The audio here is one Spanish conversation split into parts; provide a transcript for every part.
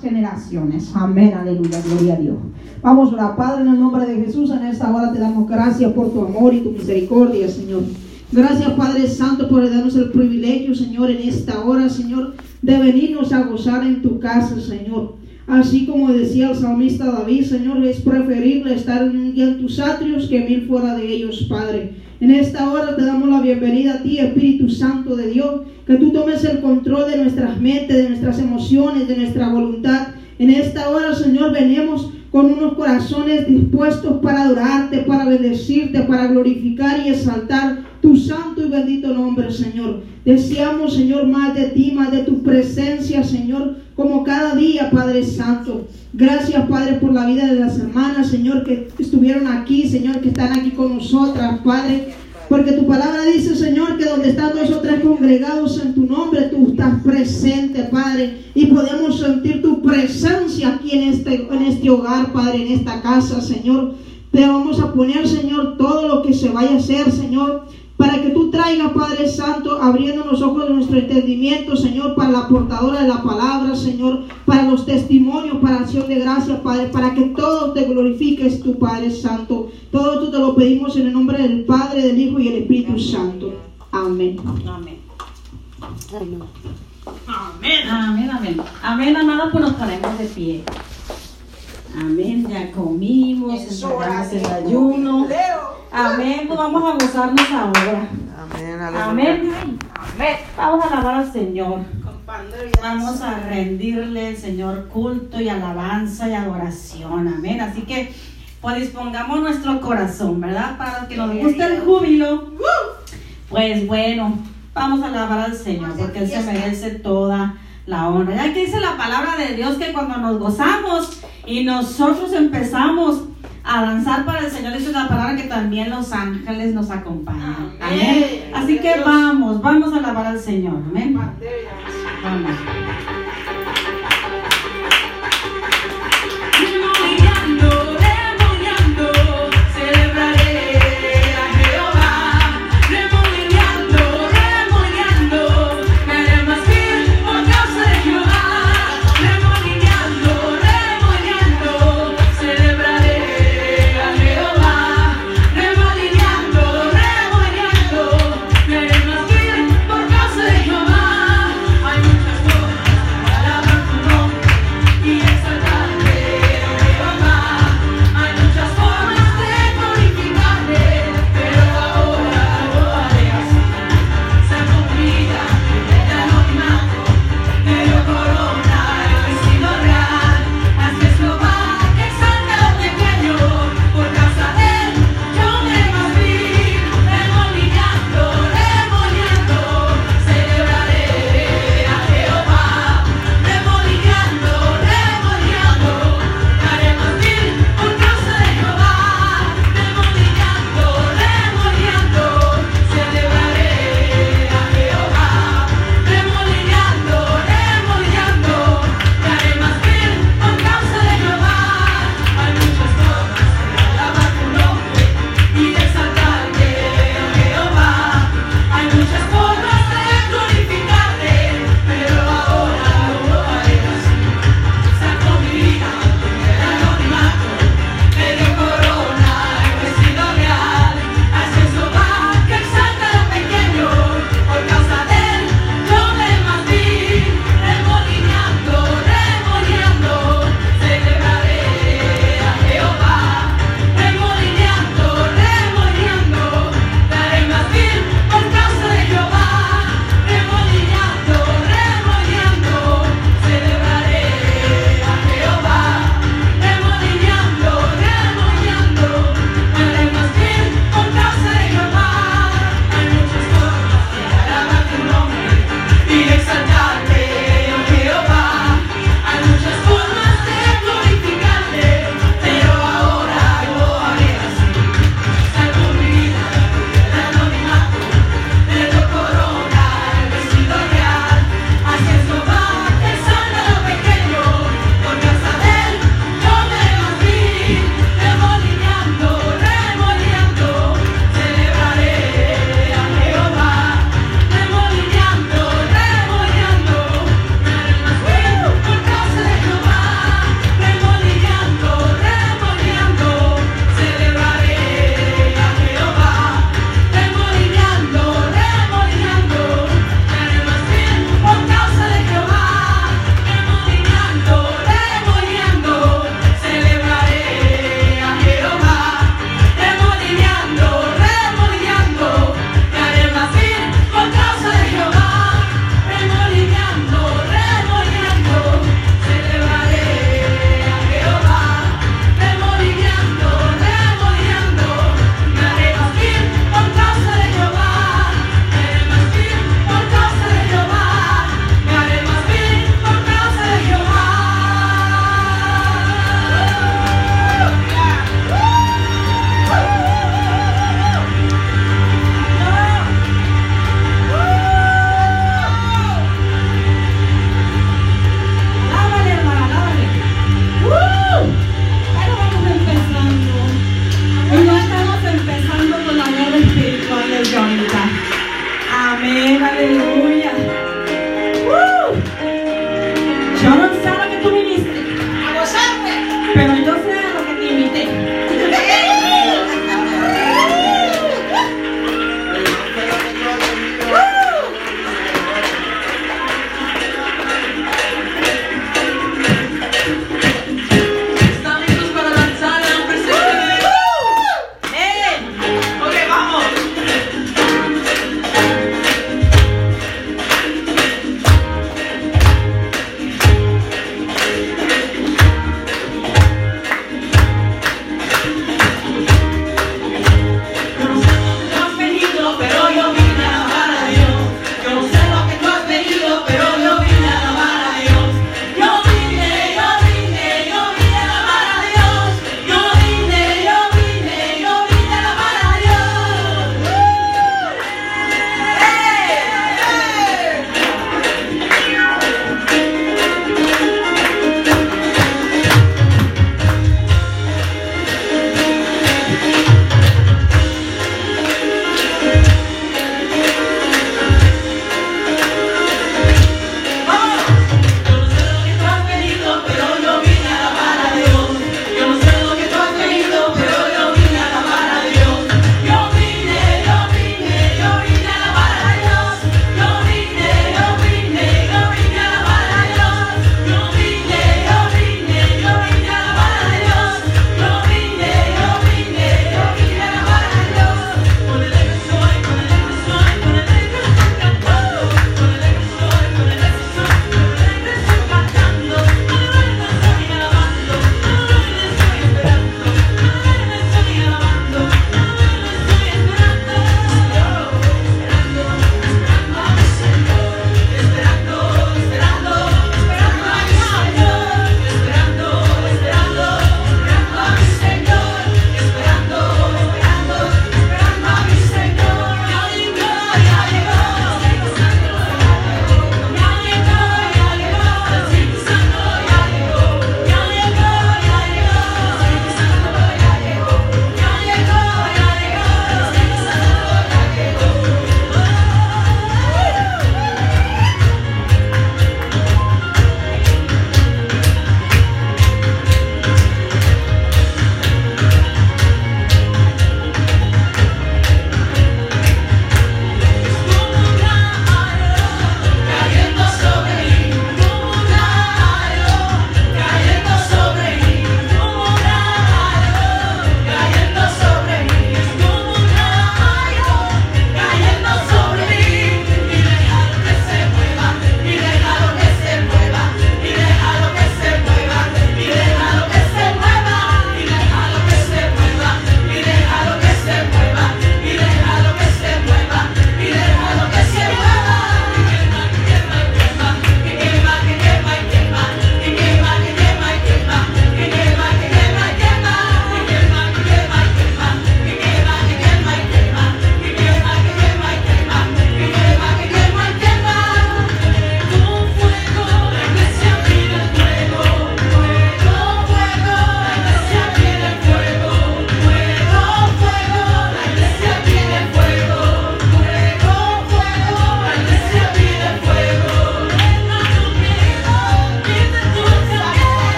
generaciones. Amén, aleluya, gloria a Dios. Vamos a Padre, en el nombre de Jesús, en esta hora te damos gracias por tu amor y tu misericordia, Señor. Gracias, Padre Santo, por darnos el privilegio, Señor, en esta hora, Señor, de venirnos a gozar en tu casa, Señor. Así como decía el salmista David, Señor, es preferible estar en, en tus atrios que mil fuera de ellos, Padre. En esta hora te damos la bienvenida a ti, Espíritu Santo de Dios, que tú tomes el control de nuestras mentes, de nuestras emociones, de nuestra voluntad. En esta hora, Señor, venimos con unos corazones dispuestos para adorarte, para bendecirte, para glorificar y exaltar tu santo y bendito nombre, Señor. Deseamos, Señor, más de ti, más de tu presencia, Señor, como cada día, Padre Santo. Gracias, Padre, por la vida de las hermanas, Señor, que estuvieron aquí, Señor, que están aquí con nosotras, Padre. Porque tu palabra dice, Señor, que donde están dos o tres congregados en tu nombre, tú estás presente, Padre. Y podemos sentir tu presencia aquí en este, en este hogar, Padre, en esta casa, Señor. Te vamos a poner, Señor, todo lo que se vaya a hacer, Señor para que tú traigas, Padre Santo, abriendo los ojos de nuestro entendimiento, Señor, para la portadora de la palabra, Señor, para los testimonios, para acción de gracias, Padre, para que todo te glorifiques tu Padre Santo. Todo esto te lo pedimos en el nombre del Padre, del Hijo y del Espíritu Santo. Amén. Amén. Amén. Amén, amén. Amén, amada, pues nos ponemos de pie. Amén, ya comimos, entregamos el ayuno. Amén, pues vamos a gozarnos ahora. Amén, Amén. Amén. Vamos a alabar al Señor. Vamos a rendirle al Señor culto y alabanza y adoración. Amén. Así que pues dispongamos nuestro corazón, ¿verdad? Para que nos guste el júbilo. Pues bueno, vamos a alabar al Señor porque Él se merece toda la honra. Ya que dice la palabra de Dios que cuando nos gozamos y nosotros empezamos a danzar para el Señor, dice la palabra que también los ángeles nos acompañan. Amén. Así que vamos, vamos a alabar al Señor. Amén. Vamos.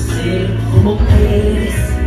você como eles.